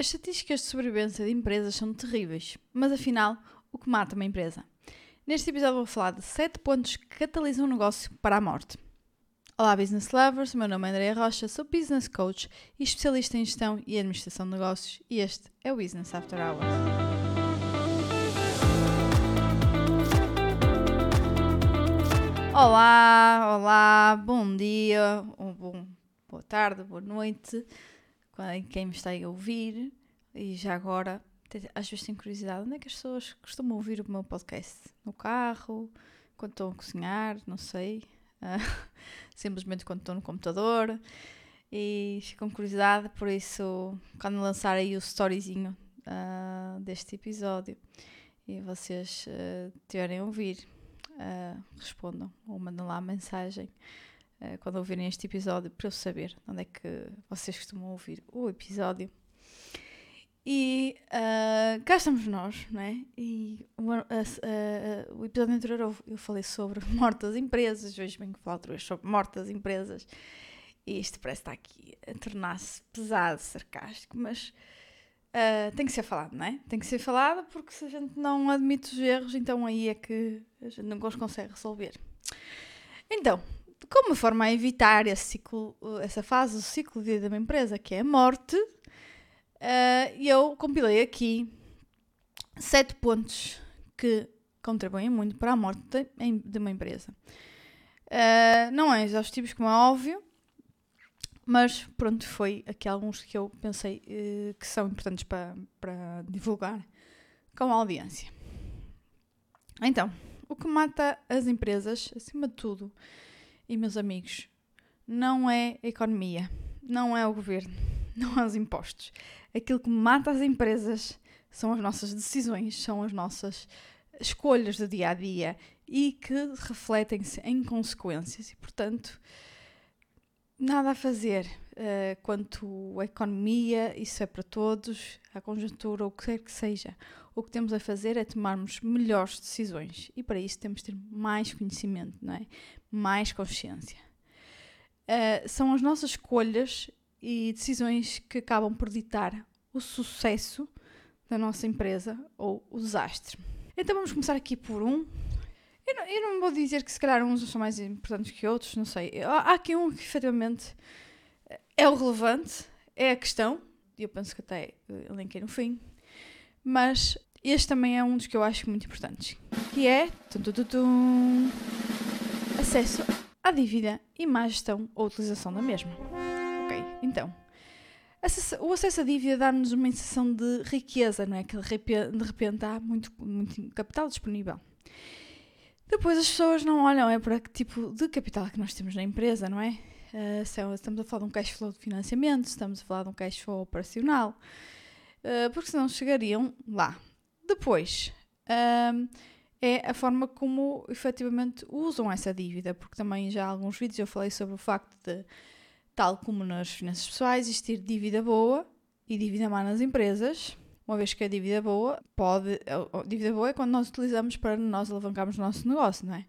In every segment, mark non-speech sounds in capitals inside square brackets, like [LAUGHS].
As estatísticas de sobrevivência de empresas são terríveis, mas afinal, o que mata uma empresa? Neste episódio vou falar de 7 pontos que catalisam um negócio para a morte. Olá, business lovers, meu nome é Andrea Rocha, sou business coach e especialista em gestão e administração de negócios e este é o Business After Hours. Olá, olá, bom dia, ou bom, boa tarde, boa noite quem me está a ouvir, e já agora, às vezes tenho curiosidade, onde é que as pessoas costumam ouvir o meu podcast? No carro, quando estão a cozinhar, não sei, uh, [LAUGHS] simplesmente quando estão no computador, e com curiosidade, por isso, quando lançar aí o storyzinho uh, deste episódio e vocês uh, tiverem a ouvir, respondam ou mandem lá a mensagem uh, quando ouvirem este episódio para eu saber onde é que vocês costumam ouvir o episódio. E uh, cá estamos nós, não é? E o, uh, uh, o episódio anterior eu, falei sobre [LAUGHS] mortas empresas, hoje venho falar outra vez sobre mortas empresas. E isto parece estar aqui a tornar-se pesado, sarcástico, mas tem que ser falado, não é? Tem que ser falado porque se a gente não admite os erros, então aí é que a gente não os consegue resolver. Então, como forma a evitar esse ciclo, essa fase do ciclo de vida de uma empresa, que é a morte, uh, eu compilei aqui sete pontos que contribuem muito para a morte de, de uma empresa. Uh, não é exaustivos, como é óbvio, mas pronto, foi aqui alguns que eu pensei uh, que são importantes para, para divulgar com a audiência. Então, o que mata as empresas, acima de tudo, e meus amigos, não é a economia, não é o governo, [LAUGHS] não é os impostos. Aquilo que mata as empresas são as nossas decisões, são as nossas escolhas do dia a dia e que refletem-se em consequências. E, portanto, nada a fazer uh, quanto à economia, isso é para todos, a conjuntura, o que quer que seja. O que temos a fazer é tomarmos melhores decisões e para isso temos de ter mais conhecimento, não é? mais consciência. Uh, são as nossas escolhas e decisões que acabam por ditar o sucesso da nossa empresa ou o desastre. Então vamos começar aqui por um. Eu não, eu não vou dizer que se calhar uns são mais importantes que outros, não sei. Há aqui um que efetivamente é o relevante, é a questão, e eu penso que até linkei no fim, mas este também é um dos que eu acho muito importantes, que é tum, acesso à dívida e má gestão ou utilização da mesma. Ok, então, o acesso à dívida dá-nos uma sensação de riqueza, não é? Que de repente há muito, muito capital disponível. Depois as pessoas não olham é para que tipo de capital que nós temos na empresa, não é? Uh, estamos a falar de um cash flow de financiamento, estamos a falar de um cash flow operacional, uh, porque senão chegariam lá. Depois, uh, é a forma como efetivamente usam essa dívida, porque também já há alguns vídeos eu falei sobre o facto de, tal como nas finanças pessoais, existir dívida boa e dívida má nas empresas. Uma vez que a dívida boa pode. A dívida boa é quando nós utilizamos para nós alavancarmos o nosso negócio, não é?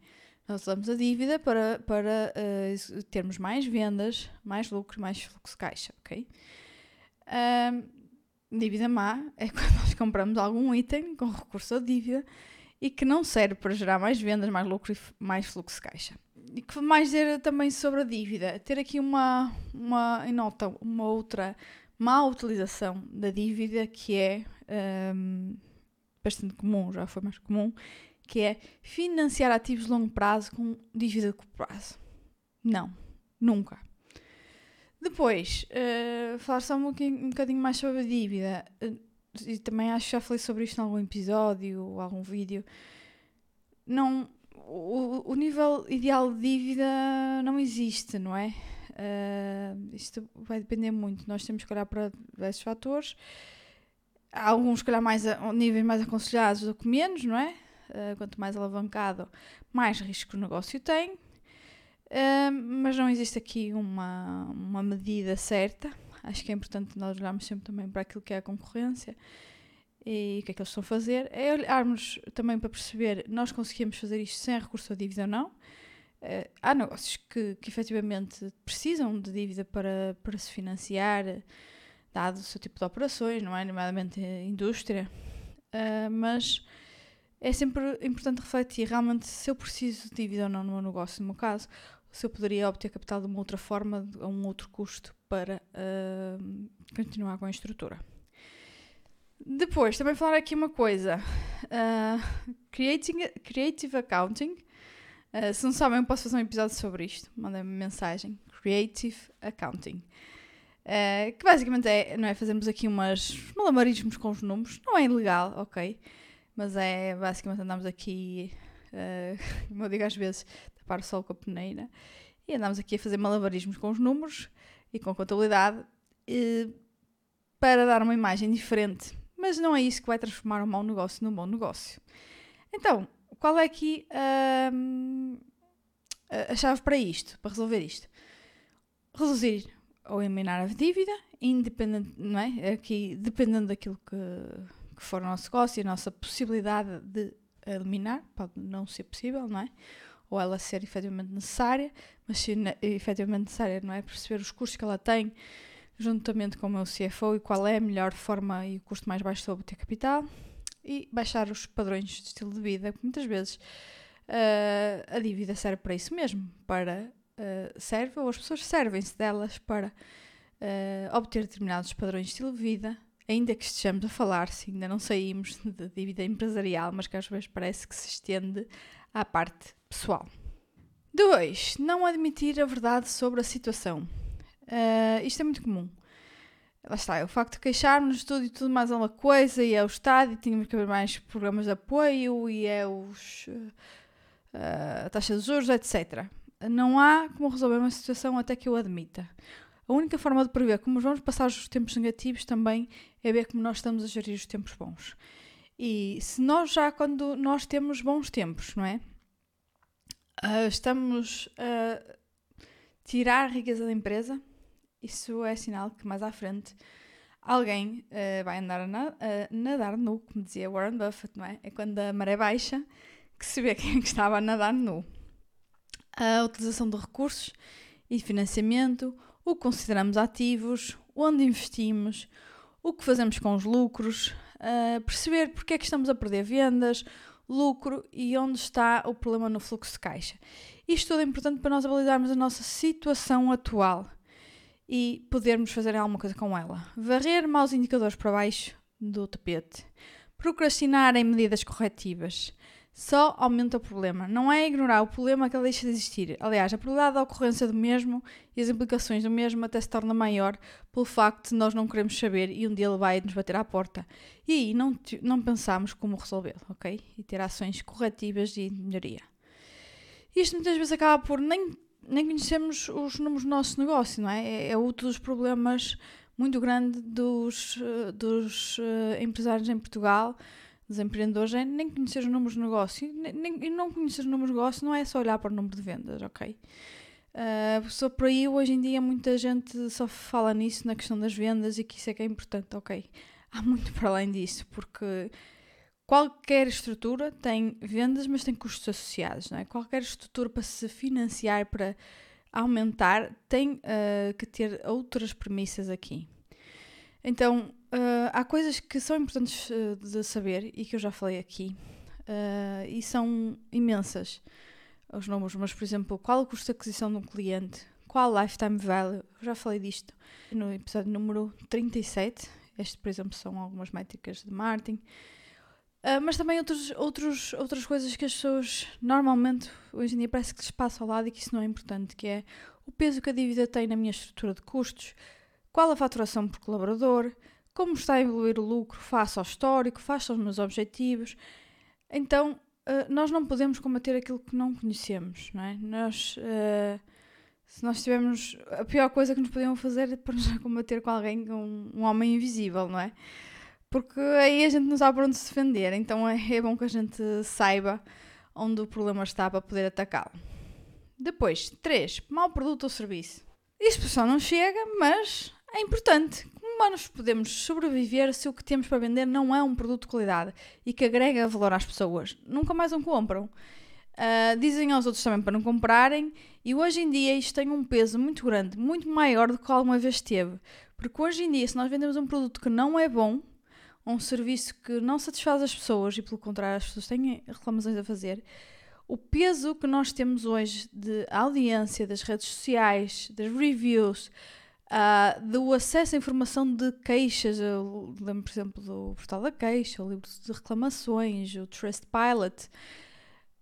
Nós usamos a dívida para, para uh, termos mais vendas, mais lucro, mais fluxo de caixa, ok? Um, dívida má é [LAUGHS] quando nós compramos algum item com recurso à dívida e que não serve para gerar mais vendas, mais lucro e mais fluxo de caixa. E que mais dizer também sobre a dívida? Ter aqui uma, uma em nota, uma outra má utilização da dívida que é um, bastante comum, já foi mais comum, que é financiar ativos de longo prazo com dívida de curto prazo. Não, nunca. Depois, uh, falar só um bocadinho, um bocadinho mais sobre a dívida. Uh, e também acho que já falei sobre isto em algum episódio ou algum vídeo, não, o, o nível ideal de dívida não existe, não é? Uh, isto vai depender muito. Nós temos que olhar para diversos fatores. Há alguns, calhar, mais a, níveis mais aconselhados do que menos, não é? Uh, quanto mais alavancado, mais risco o negócio tem. Mas não existe aqui uma, uma medida certa acho que é importante nós olharmos sempre também para aquilo que é a concorrência e o que é que eles estão a fazer. É olharmos também para perceber nós conseguimos fazer isto sem recurso à dívida ou não. Uh, há negócios que, que efetivamente precisam de dívida para, para se financiar, dado o seu tipo de operações, não é? Nomeadamente indústria. Uh, mas é sempre importante refletir realmente se eu preciso de dívida ou não no meu negócio, no meu caso, se eu poderia obter capital de uma outra forma, a um outro custo, para uh, continuar com a estrutura. Depois, também falar aqui uma coisa. Uh, creating, creative Accounting. Uh, se não sabem, eu posso fazer um episódio sobre isto. Mandem-me mensagem. Creative Accounting. Uh, que basicamente é, não é, fazemos aqui umas malabarismos com os números. Não é ilegal, ok? Mas é, basicamente andamos aqui, uh, [LAUGHS] como eu digo às vezes, tapar o sol com a peneira. E andamos aqui a fazer malabarismos com os números e com a contabilidade uh, para dar uma imagem diferente. Mas não é isso que vai transformar um mau negócio num bom negócio. Então, qual é aqui a chave para isto, para resolver isto? Reduzir ou eliminar a dívida, independente, não é? Aqui, dependendo daquilo que, que for o nosso negócio e a nossa possibilidade de eliminar, pode não ser possível, não é? Ou ela ser efetivamente necessária, mas se efetivamente necessária, não é? Perceber os custos que ela tem, juntamente com o meu CFO e qual é a melhor forma e o custo mais baixo de obter capital e baixar os padrões de estilo de vida, porque muitas vezes uh, a dívida serve para isso mesmo, para uh, serve, ou as pessoas servem-se delas para uh, obter determinados padrões de estilo de vida, ainda que estejamos a falar, se ainda não saímos de dívida empresarial, mas que às vezes parece que se estende à parte pessoal. 2. Não admitir a verdade sobre a situação. Uh, isto é muito comum. Lá está, é o facto de queixarmos tudo e tudo mais alguma coisa, e é o Estado, e tínhamos que haver mais programas de apoio, e é os, uh, a taxa de juros, etc. Não há como resolver uma situação até que eu admita. A única forma de prever como vamos passar os tempos negativos também é ver como nós estamos a gerir os tempos bons. E se nós já, quando nós temos bons tempos, não é? Uh, estamos a tirar a riqueza da empresa, isso é sinal que mais à frente alguém uh, vai andar a, na, a, nadar nu, como dizia Warren Buffett, não é? É quando a maré baixa que se vê quem é estava a nadar nu a utilização de recursos e financiamento, o que consideramos ativos, onde investimos, o que fazemos com os lucros, uh, perceber porque é que estamos a perder vendas, lucro e onde está o problema no fluxo de caixa. Isto tudo é importante para nós avaliarmos a nossa situação atual e podermos fazer alguma coisa com ela. Varrer maus indicadores para baixo do tapete. Procrastinar em medidas corretivas só aumenta o problema. Não é ignorar o problema que ele deixa de existir. Aliás, a probabilidade da ocorrência do mesmo e as implicações do mesmo até se torna maior pelo facto de nós não queremos saber e um dia ele vai nos bater à porta. E aí não, não pensamos como resolvê-lo, ok? E ter ações corretivas de melhoria. Isto muitas vezes acaba por nem, nem conhecermos os números do nosso negócio, não é? É, é outro dos problemas muito grande dos, eh, dos uh, empresários em Portugal dos empreendedores é nem conhecer os números de negócio. Nem, e não conhecer os números de negócio não é só olhar para o número de vendas, ok? Uh, só por aí, hoje em dia, muita gente só fala nisso, na questão das vendas e que isso é que é importante, ok? Há muito para além disso, porque qualquer estrutura tem vendas, mas tem custos associados, não é? Qualquer estrutura para se financiar, para aumentar, tem uh, que ter outras premissas aqui. Então, Uh, há coisas que são importantes uh, de saber e que eu já falei aqui, uh, e são imensas os números, mas por exemplo, qual o custo de aquisição de um cliente, qual o lifetime value, eu já falei disto no episódio número 37. Este, por exemplo, são algumas métricas de marketing. mas também outros, outros, outras coisas que as pessoas normalmente hoje em dia parece que lhes passa ao lado e que isso não é importante, que é o peso que a dívida tem na minha estrutura de custos, qual a faturação por colaborador, como está a evoluir o lucro face ao histórico, face aos meus objetivos. Então, uh, nós não podemos combater aquilo que não conhecemos, não é? Nós, uh, se nós tivermos. A pior coisa que nos podiam fazer é para nos [LAUGHS] combater com alguém, um, um homem invisível, não é? Porque aí a gente não sabe para onde se defender, então é, é bom que a gente saiba onde o problema está para poder atacá-lo. Depois, 3. Mau produto ou serviço. Isto só não chega, mas é importante humanos podemos sobreviver se o que temos para vender não é um produto de qualidade e que agrega valor às pessoas? Nunca mais o compram. Uh, dizem aos outros também para não comprarem, e hoje em dia isto tem um peso muito grande, muito maior do que alguma vez teve. Porque hoje em dia, se nós vendemos um produto que não é bom, um serviço que não satisfaz as pessoas e, pelo contrário, as pessoas têm reclamações a fazer, o peso que nós temos hoje de audiência, das redes sociais, das reviews, uh, do acesso à informação de queixas, eu lembro, por exemplo, do Portal da Queixa, o livro de reclamações, o Trustpilot.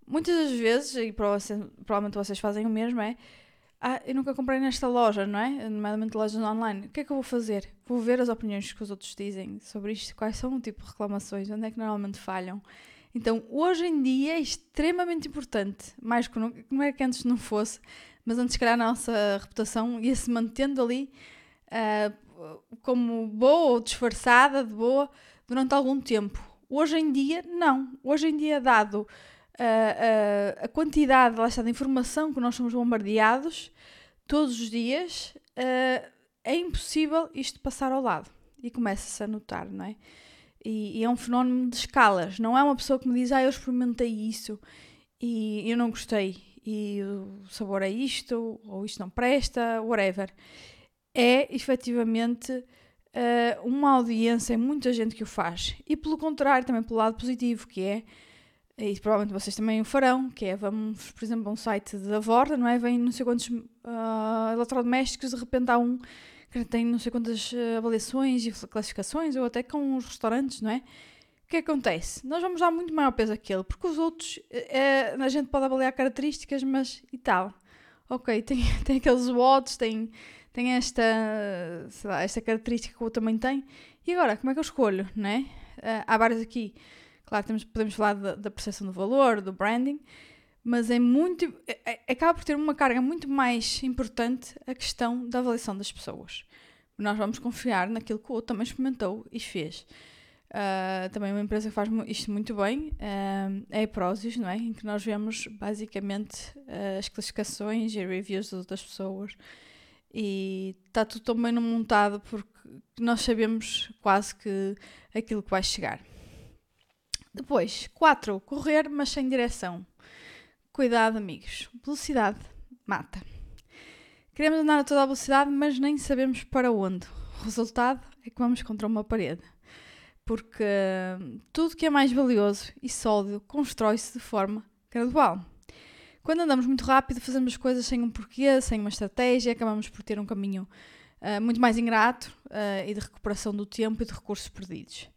Muitas das vezes, e provavelmente vocês fazem o mesmo, é ah, eu nunca comprei nesta loja, não é? Nomeadamente lojas online. O que é que eu vou fazer? Vou ver as opiniões que os outros dizem sobre isto, quais são o tipo de reclamações, onde é que normalmente falham. Então, hoje em dia é extremamente importante, mais que nunca, não é que antes não fosse, mas antes, calhar, a nossa reputação ia se mantendo ali uh, como boa ou disfarçada de boa durante algum tempo. Hoje em dia, não. Hoje em dia, dado uh, uh, a quantidade lá está, de informação que nós somos bombardeados todos os dias, é impossível isto passar ao lado. E começa-se a notar, não é? E, e, é um fenómeno de escalas. Não é uma pessoa que me diz, ah, eu experimentei isso e eu não gostei e o sabor é isto, ou isto não presta, whatever. É efetivamente uh, uma audiência, muita gente que o faz. E pelo contrário, também pelo lado positivo, que é, e provavelmente vocês também o farão, que é, vamos, por exemplo, a um site da Vorta, não é? Vem não sei quantos uh, eletrodomésticos, de repente há um que tem não sei quantas eh, avaliações e classificações, ou até com os restaurantes, não é? Que acontece? Nós vamos dar muito maior peso àquele, porque os outros, é, a gente pode avaliar características, mas e tal. Ok, tem, [LAUGHS] tem aqueles watts, tem, tem esta, lá, esta característica que o outro também tem. E agora, como é que eu escolho, né? Uh, há vários aqui. Claro, temos, podemos falar da, da percepção do valor, do branding, mas é muito. É, é, acaba por ter uma carga muito mais importante a questão da avaliação das pessoas. Nós vamos confiar naquilo que o outro também experimentou e fez. Uh, também uma empresa que faz isto muito bem uh, é a Prozis, não é? Em que nós vemos basicamente uh, as classificações e reviews das pessoas e está tudo tão bem montado porque nós sabemos quase que aquilo que vai chegar. Depois, 4. Correr, mas sem direção. Cuidado, amigos. Velocidade mata. Queremos andar a toda a velocidade, mas nem sabemos para onde. O resultado é que vamos contra uma parede porque tudo que é mais valioso e sólido constrói-se de forma gradual. Quando andamos muito rápido, fazemos coisas sem um porquê, sem uma estratégia, acabamos por ter um caminho uh, muito mais ingrato uh, e de recuperação do tempo e de recursos perdidos.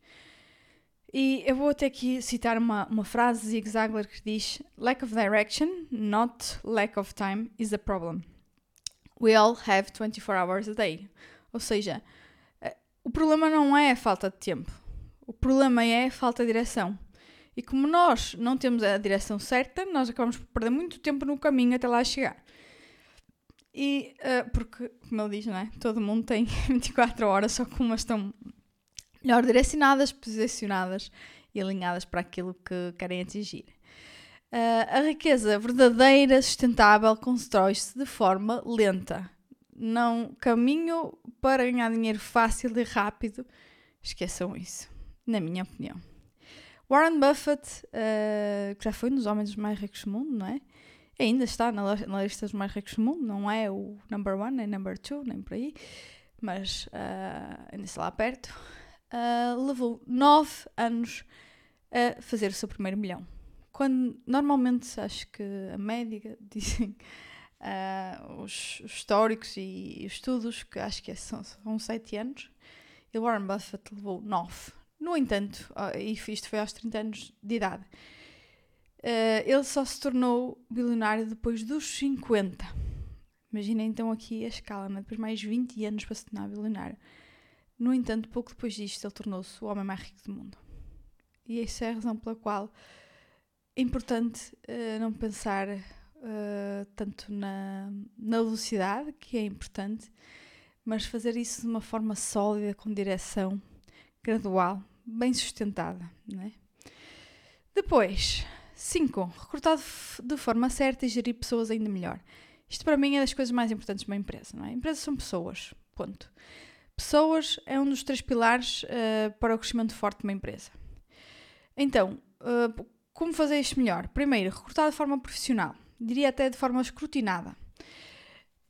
E eu vou até aqui citar uma, uma frase de Zig Ziglar que diz: Lack of direction, not lack of time, is a problem. We all have 24 hours a day. Ou seja, uh, o problema não é a falta de tempo. O problema é a falta de direção. E como nós não temos a direção certa, nós acabamos por perder muito tempo no caminho até lá chegar. E uh, porque, como ele diz, não é? Todo mundo tem [LAUGHS] 24 horas, só que umas estão melhor direcionadas, posicionadas e alinhadas para aquilo que querem atingir. Uh, a riqueza verdadeira, sustentável, constrói-se de forma lenta. Não caminho para ganhar dinheiro fácil e rápido. Esqueçam isso na minha opinião. Warren Buffett, uh, que já foi um dos homens mais ricos do mundo, não é? Ainda está na, lista dos mais ricos do mundo, não é o number one, nem number two, nem por aí, mas uh, ainda está lá perto. Uh, levou nove anos a fazer o seu primeiro milhão. Quando normalmente acho que a média [LAUGHS] dizem os, os, históricos e, e estudos que acho que é, são, são sete anos, e Warren Buffett levou nove no entanto, e isto foi aos 30 anos de idade, uh, ele só se tornou bilionário depois dos 50. Imagina então aqui a escala, né? depois mais 20 anos para se tornar bilionário. No entanto, pouco depois disto, ele tornou-se o homem mais rico do mundo. E essa é a razão pela qual é importante uh, não pensar uh, tanto na, na velocidade, que é importante, mas fazer isso de uma forma sólida, com direção, gradual, bem sustentada. É? Depois, 5. Recrutar de forma certa e gerir pessoas ainda melhor. Isto para mim é das coisas mais importantes de uma empresa. Não é? Empresas são pessoas. Ponto. Pessoas é um dos três pilares uh, para o crescimento forte de uma empresa. Então, uh, como fazer isto melhor? Primeiro, recrutar de forma profissional. Diria até de forma escrutinada.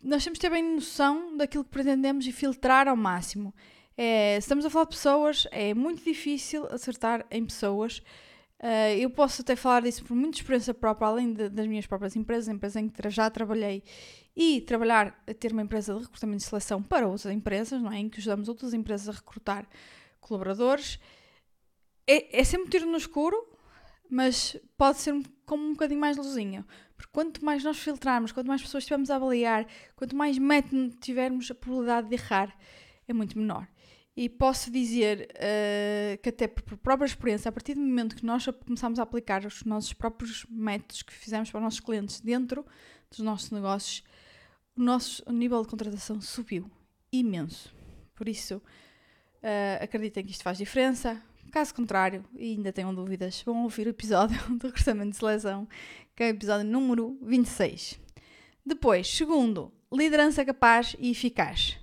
nós temos de ter bem noção daquilo que pretendemos e filtrar ao máximo. É, estamos a falar de pessoas, é muito difícil acertar em pessoas. Uh, eu posso até falar disso por muita experiência própria, além de, das minhas próprias empresas, empresas em que já trabalhei, e trabalhar, a ter uma empresa de recrutamento e seleção para outras empresas, não é? em que ajudamos outras empresas a recrutar colaboradores. É, é sempre um tiro no escuro, mas pode ser como um bocadinho mais luzinho. Porque quanto mais nós filtrarmos, quanto mais pessoas estivermos a avaliar, quanto mais método tivermos, a probabilidade de errar é muito menor. E posso dizer uh, que, até por própria experiência, a partir do momento que nós começamos a aplicar os nossos próprios métodos que fizemos para os nossos clientes dentro dos nossos negócios, o nosso nível de contratação subiu imenso. Por isso, uh, acreditem que isto faz diferença. Caso contrário, e ainda tenham dúvidas, vão ouvir o episódio [LAUGHS] do recrutamento de seleção, que é o episódio número 26. Depois, segundo, liderança capaz e eficaz.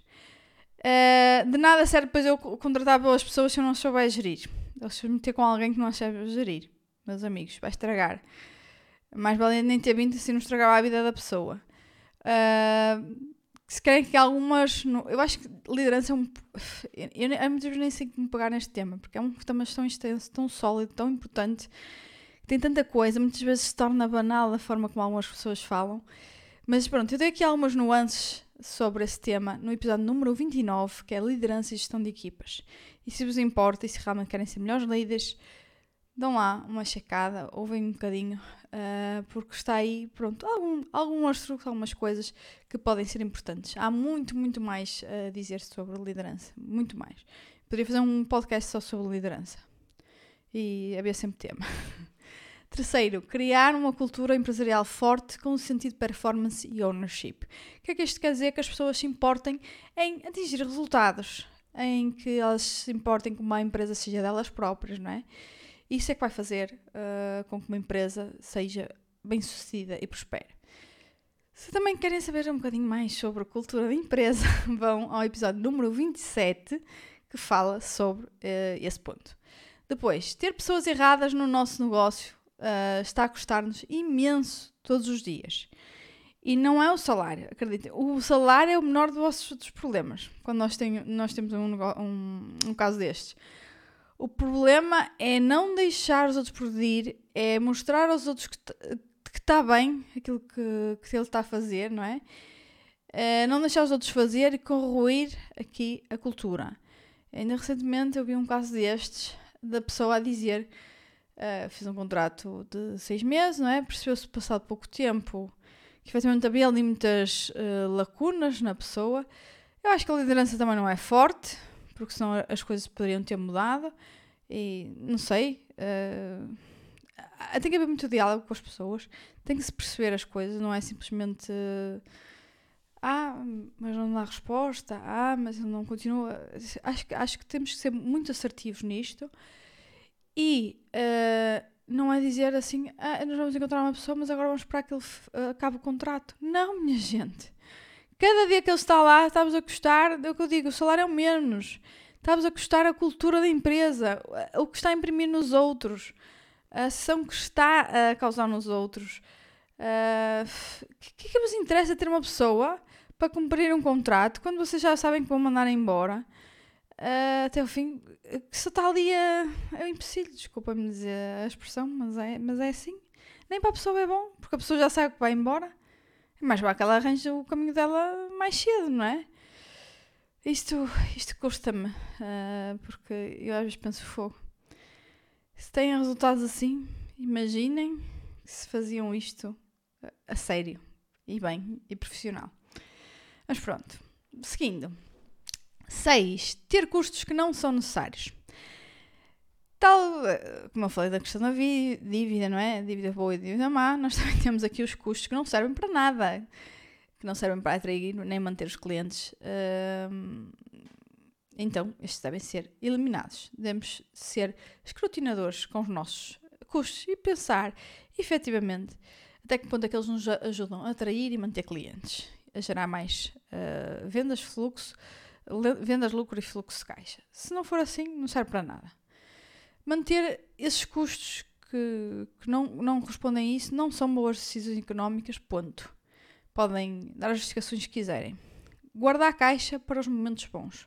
Uh, de nada serve depois eu contratar boas pessoas se eu não souber gerir. Ou se eu meter com alguém que não sabe gerir. Meus amigos, vai estragar. Mais vale nem ter vindo se não estragar a vida da pessoa. Uh, se querem que algumas. Eu acho que liderança é um. Eu, eu muitas vezes nem sei como pegar neste tema, porque é um tema tão extenso, tão sólido, tão importante, que tem tanta coisa, muitas vezes se torna banal a forma como algumas pessoas falam. Mas pronto, eu dei aqui algumas nuances sobre esse tema no episódio número 29, que é liderança e gestão de equipas. E se vos importa e se realmente querem ser melhores líderes, dão lá uma checada, ouvem um bocadinho, uh, porque está aí, pronto, algum, algumas truques, algumas coisas que podem ser importantes. Há muito, muito mais a dizer sobre liderança, muito mais. Poderia fazer um podcast só sobre liderança. E havia sempre tema. [LAUGHS] Terceiro, criar uma cultura empresarial forte com o sentido de performance e ownership. O que é que isto quer dizer? Que as pessoas se importem em atingir resultados, em que elas se importem que uma empresa seja delas próprias, não é? Isso é que vai fazer uh, com que uma empresa seja bem sucedida e prospere. Se também querem saber um bocadinho mais sobre a cultura da empresa, [LAUGHS] vão ao episódio número 27, que fala sobre uh, esse ponto. Depois, ter pessoas erradas no nosso negócio uh, está a custar-nos imenso todos os dias. E não é o salário, acreditem. O salário é o menor dos vossos problemas. Quando nós, nós temos um, um, um, caso destes. O problema é não deixar os outros progredir, é mostrar aos outros que está bem aquilo que, que ele está a fazer, não é? é? Não deixar os outros fazer e corroer aqui a cultura. Ainda recentemente eu vi um caso destes, da pessoa a dizer Uh, fiz um contrato de seis meses, não é? Percebeu-se passado pouco tempo que efetivamente havia ali muitas uh, lacunas na pessoa. Eu acho que a liderança também não é forte, porque senão as coisas poderiam ter mudado. E não sei. Uh, tem que haver muito diálogo com as pessoas, tem que se perceber as coisas, não é simplesmente. Uh, ah, mas não dá resposta. Ah, mas não continua. Acho, acho que temos que ser muito assertivos nisto e uh, não é dizer assim, ah, nós vamos encontrar uma pessoa, mas agora vamos esperar que ele uh, acabe o contrato. Não, minha [LAUGHS] gente. Cada dia que ele está lá, estamos a custar, é o que eu digo, o salário é o menos. Estamos a custar a cultura da empresa, o que está a imprimir nos outros, a ação que está a causar nos outros. O uh, que, que, que vos interessa ter uma pessoa para cumprir um contrato quando vocês já sabem que vão mandar embora? Uh, até o fim, que só está ali a, é um empecilho, desculpa-me dizer a expressão, mas é, mas é assim. Nem para a pessoa é bom, porque a pessoa já sabe que vai embora. É mais vale que ela arranje o caminho dela mais cedo, não é? Isto, isto custa-me, uh, porque eu às vezes penso fogo. Se têm resultados assim, imaginem se faziam isto a sério e bem e profissional. Mas pronto, seguindo. 6. Ter custos que não são necessários. Tal, como eu falei da questão da dívida, não é? Dívida boa e dívida má, nós [LAUGHS] também temos aqui os custos que não servem para nada, que não servem para atrair nem manter os clientes. então, estes devem ser eliminados. Devemos ser escrutinadores com os nossos custos e pensar, efetivamente, até que ponto é que eles nos ajudam a atrair e manter clientes, a gerar mais uh, vendas, fluxo, vendas, lucro e fluxo de caixa. Se não for assim, não serve para nada. Manter esses custos que, que não, não correspondem a isso não são boas decisões económicas, ponto. podem dar as justificações que quiserem. Guardar a caixa para os momentos bons.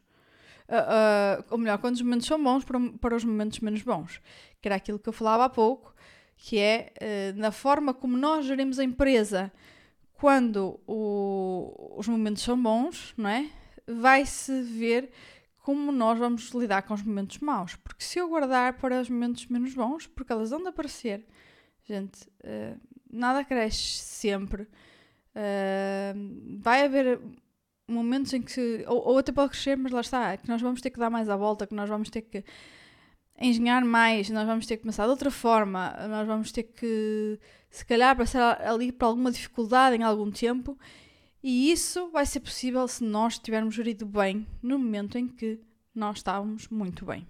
Uh, uh, ou melhor, quando os momentos são bons, para, para, os momentos menos bons. Que era aquilo que eu falava há pouco, que é uh, na forma como nós gerimos a empresa quando o, os momentos são bons, não é? Vai-se ver como nós vamos lidar com os momentos maus. Porque se eu guardar para os momentos menos bons, porque elas vão de aparecer, gente, uh, nada cresce sempre. Uh, vai haver momentos em que. Ou, ou, até pode crescer, mas lá está, que nós vamos ter que dar mais à volta, que nós vamos ter que engenhar mais, nós vamos ter que começar de outra forma, nós vamos ter que, se calhar, passar ali por alguma dificuldade em algum tempo e isso vai ser possível se nós tivermos gerido bem no momento em que nós estávamos muito bem.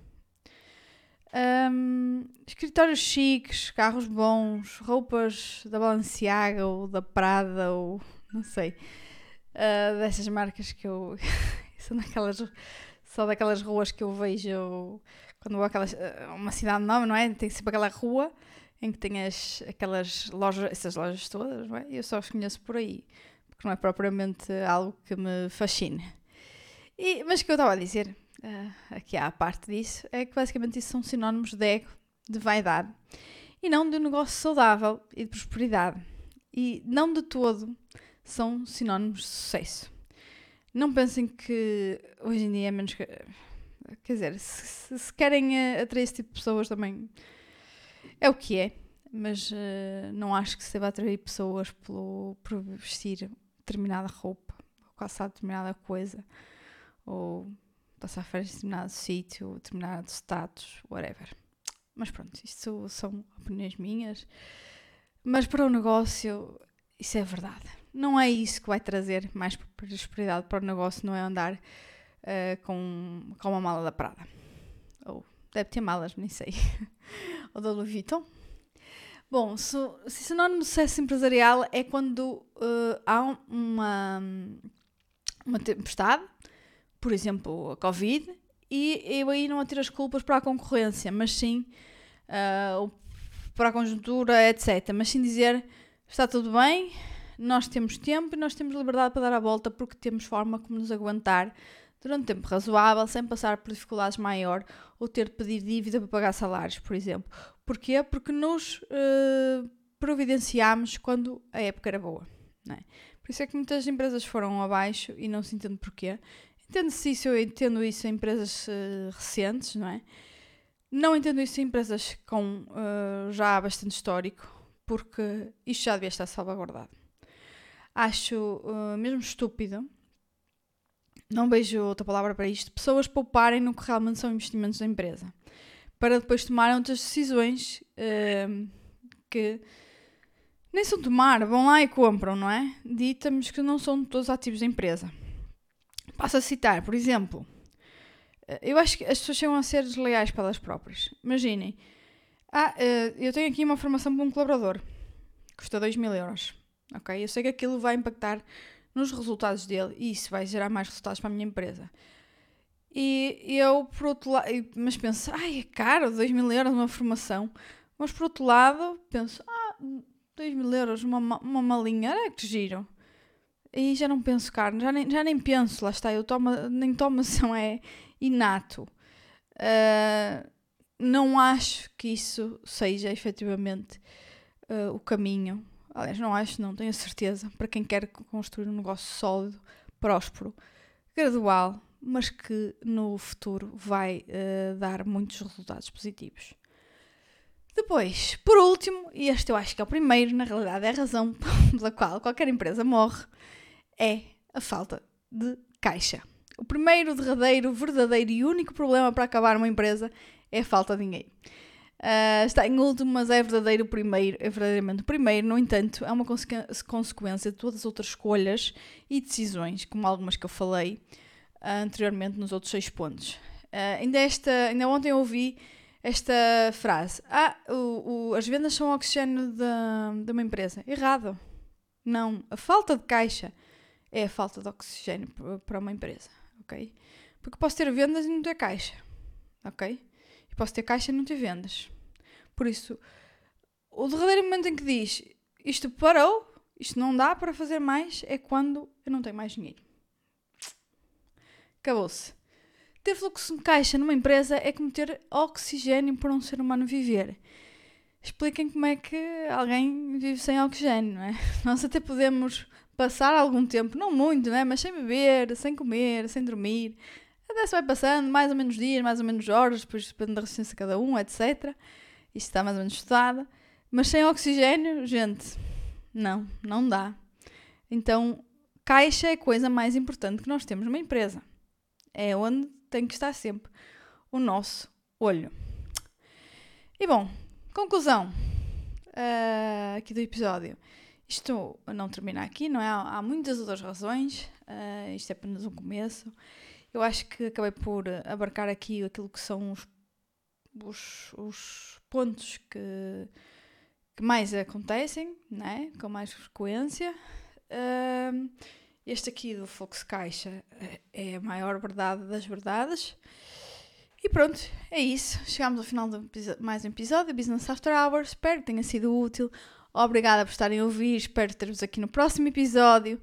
Um, escritórios chiques, carros bons, roupas da Balenciaga ou da Prada ou não sei, uh, dessas marcas que eu. [LAUGHS] são daquelas. Só daquelas ruas que eu vejo quando vou aquelas, ah, uma cidade nova, não é? Tem sempre aquela rua em que tem as, aquelas lojas, essas lojas todas, não é? Eu só as conheço por aí porque não é propriamente algo que me fascine. E, mas o que eu estava a dizer, uh, aqui há a parte disso, é que basicamente isso são sinónimos de ego, de vaidade, e não de um negócio saudável e de prosperidade. E não de todo são sinónimos de sucesso. Não pensem que hoje em dia é menos. Que, quer dizer, se, se querem atrair esse tipo de pessoas também é o que é, mas uh, não acho que se deva atrair pessoas pelo, por vestir determinada roupa, ou calçar determinada coisa, ou passar férias em determinado sítio, determinado status, whatever. Mas pronto, isto são opiniões minhas. Mas para o negócio, isso é verdade. Não é isso que vai trazer mais prosperidade para o negócio, não é andar uh, com, com uma mala da Prada. Ou deve ter malas, nem sei. [LAUGHS] Ou da Louis Vuitton. Bom, se, se sinónimo de sucesso empresarial é quando uh, há uma, uma tempestade, por exemplo, a Covid, e eu aí não atiro as culpas para a concorrência, mas sim uh, para a conjuntura, etc. Mas sim dizer está tudo bem, nós temos tempo e nós temos liberdade para dar a volta porque temos forma como nos aguentar durante um tempo razoável, sem passar por dificuldades maior ou ter de pedir dívida para pagar salários, por exemplo. Porquê? Porque nos uh, providenciámos quando a época era boa. É? Por isso é que muitas empresas foram abaixo e não se entende porquê. Entendo-se isso, eu entendo isso em empresas uh, recentes, não é? Não entendo isso em empresas com uh, já bastante histórico, porque isto já devia estar salvaguardado. Acho uh, mesmo estúpido não vejo outra palavra para isto, pessoas pouparem no que realmente são investimentos da empresa, para depois tomarem outras decisões uh, que nem são tomar, vão lá e compram, não é? Ditamos que não são todos ativos da empresa. Passo a citar, por exemplo, eh, eu acho que as pessoas chegam a ser desleais para elas próprias. Imaginem, ah, uh, eu tenho aqui uma formação para um colaborador, custa 2 mil euros, ok? Eu sei que aquilo vai impactar nos resultados dele e isso vai gerar mais resultados para a minha empresa. E eu, por outro lado, mas penso, ai, é caro, 2 mil euros uma formação. Mas por outro lado, penso, ah, 2 mil euros uma, uma malinha, era que giro. E já não penso caro, já nem, já nem penso, lá está, eu tomo, nem tomo [LAUGHS] ação, é inato. Uh, não acho que isso seja efetivamente uh, o caminho Aliás, não acho, não, tenho certeza. Para quem quer construir um negócio sólido, próspero, gradual, mas que no futuro vai uh, dar muitos resultados positivos. Depois, por último, e este eu acho que é o primeiro, na realidade é a razão [LAUGHS] pela qual qualquer empresa morre, é a falta de caixa. O primeiro, derradeiro, verdadeiro e único problema para acabar uma empresa é a falta de dinheiro. Uh, está em último, mas é verdadeiro primeiro, é verdadeiramente o primeiro. No entanto, é uma consequência de todas as outras escolhas e decisões, como algumas que eu falei anteriormente nos outros seis pontos. Uh, ainda, esta, ainda ontem ouvi esta frase: Ah, o, o, as vendas são o oxigênio de, uma empresa. Errado. Não. A falta de caixa é a falta de oxigênio para uma empresa. Ok? Porque posso ter vendas e não ter caixa. Ok? E posso ter caixa e não ter vendas. Por isso, o derradeiro momento em que diz isto parou, isto não dá para fazer mais, é quando eu não tenho mais dinheiro. Acabou-se. Ter fluxo de caixa numa empresa é como ter oxigênio para um ser humano viver. Expliquem como é que alguém vive sem oxigênio, não é? [LAUGHS] Nós até podemos passar algum tempo, não muito, não é? Mas sem beber, sem comer, sem dormir. Até se vai passando, mais ou menos dias, mais ou menos horas, depois depende da resistência de cada um, etc. Isto está mais ou menos estudado. Mas sem oxigênio, gente, não, não dá. Então, caixa é a coisa mais importante que nós temos numa empresa. É onde tem que estar sempre o nosso olho. E bom, conclusão uh, aqui do episódio. Isto não termina aqui, não é? Há muitas outras razões. Uh, isto é apenas um começo. Eu acho que acabei por abarcar aqui aquilo que são os, os, os pontos que, que mais acontecem, né? com mais frequência. Uh, este aqui do fluxo caixa é a maior verdade das verdades. E pronto, é isso. Chegamos ao final de mais um episódio Business After Hours. Espero que tenha sido útil. Obrigada por estarem a ouvir. Espero ter-vos aqui no próximo episódio.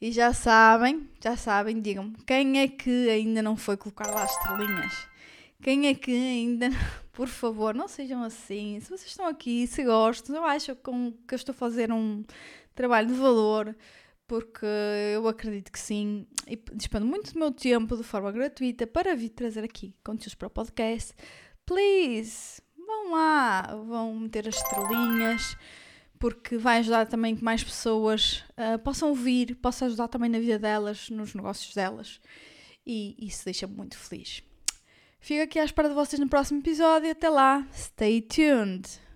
E já sabem, já sabem, digam-me, quem é que ainda não foi colocar lá as estrelinhas? Quem é que ainda, [LAUGHS] por favor, não sejam assim. Se vocês estão aqui, se gostam, eu acho que eu estou a fazer um trabalho de valor porque eu acredito que sim, e despendo muito do meu tempo de forma gratuita para vir trazer aqui conteúdos para o podcast. Please, vão lá, vão meter as estrelinhas, porque vai ajudar também que mais pessoas uh, possam ouvir, possa ajudar também na vida delas, nos negócios delas, e isso deixa-me muito feliz. Fico aqui à espera de vocês no próximo episódio. Até lá, stay tuned!